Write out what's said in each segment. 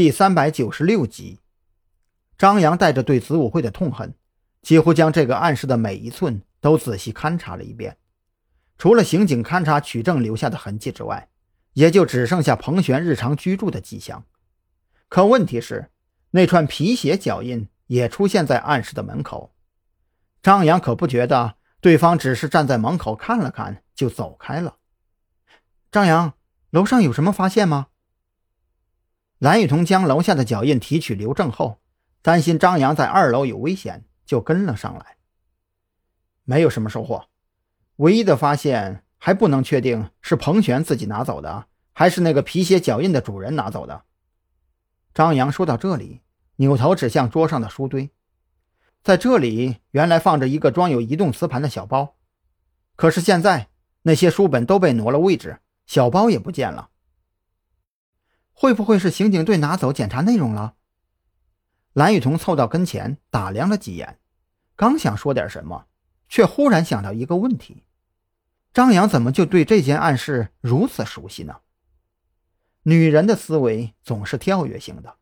第三百九十六集，张扬带着对子午会的痛恨，几乎将这个暗室的每一寸都仔细勘察了一遍。除了刑警勘察取证留下的痕迹之外，也就只剩下彭璇日常居住的迹象。可问题是，那串皮鞋脚印也出现在暗室的门口。张扬可不觉得对方只是站在门口看了看就走开了。张扬，楼上有什么发现吗？蓝雨桐将楼下的脚印提取留证后，担心张扬在二楼有危险，就跟了上来。没有什么收获，唯一的发现还不能确定是彭璇自己拿走的，还是那个皮鞋脚印的主人拿走的。张扬说到这里，扭头指向桌上的书堆，在这里原来放着一个装有移动磁盘的小包，可是现在那些书本都被挪了位置。小包也不见了，会不会是刑警队拿走检查内容了？蓝雨桐凑到跟前打量了几眼，刚想说点什么，却忽然想到一个问题：张扬怎么就对这件暗示如此熟悉呢？女人的思维总是跳跃性的，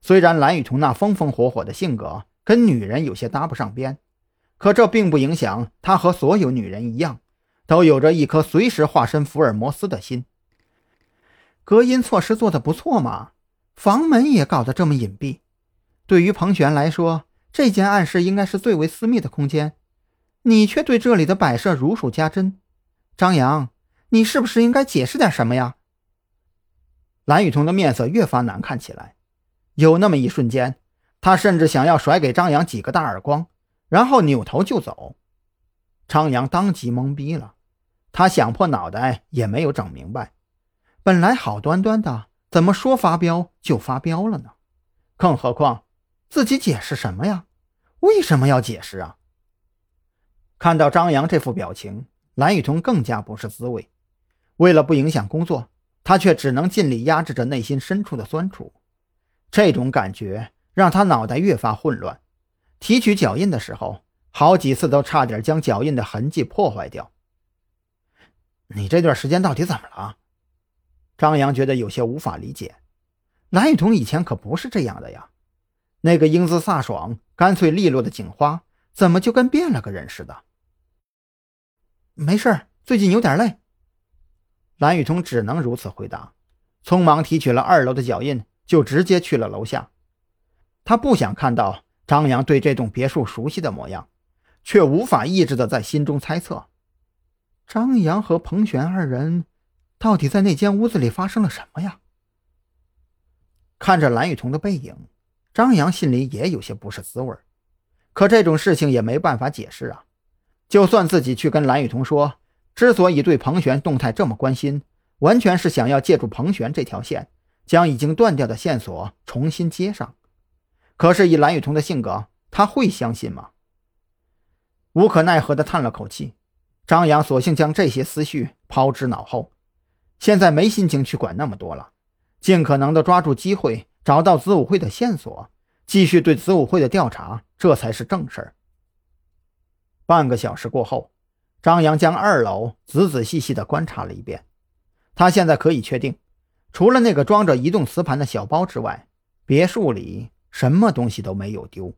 虽然蓝雨桐那风风火火的性格跟女人有些搭不上边，可这并不影响她和所有女人一样。都有着一颗随时化身福尔摩斯的心。隔音措施做得不错嘛，房门也搞得这么隐蔽。对于彭璇来说，这间暗室应该是最为私密的空间，你却对这里的摆设如数家珍。张扬，你是不是应该解释点什么呀？蓝雨桐的面色越发难看起来，有那么一瞬间，他甚至想要甩给张扬几个大耳光，然后扭头就走。张扬当即懵逼了，他想破脑袋也没有整明白，本来好端端的，怎么说发飙就发飙了呢？更何况自己解释什么呀？为什么要解释啊？看到张扬这副表情，蓝雨桐更加不是滋味。为了不影响工作，他却只能尽力压制着内心深处的酸楚。这种感觉让他脑袋越发混乱。提取脚印的时候。好几次都差点将脚印的痕迹破坏掉。你这段时间到底怎么了？张扬觉得有些无法理解。蓝雨桐以前可不是这样的呀，那个英姿飒爽、干脆利落的警花，怎么就跟变了个人似的？没事最近有点累。蓝雨桐只能如此回答，匆忙提取了二楼的脚印，就直接去了楼下。他不想看到张扬对这栋别墅熟悉的模样。却无法抑制的在心中猜测：张扬和彭璇二人到底在那间屋子里发生了什么呀？看着蓝雨桐的背影，张扬心里也有些不是滋味可这种事情也没办法解释啊！就算自己去跟蓝雨桐说，之所以对彭璇动态这么关心，完全是想要借助彭璇这条线，将已经断掉的线索重新接上。可是以蓝雨桐的性格，他会相信吗？无可奈何地叹了口气，张扬索性将这些思绪抛之脑后，现在没心情去管那么多了，尽可能的抓住机会，找到子午会的线索，继续对子午会的调查，这才是正事儿。半个小时过后，张扬将二楼仔仔细细地观察了一遍，他现在可以确定，除了那个装着移动磁盘的小包之外，别墅里什么东西都没有丢。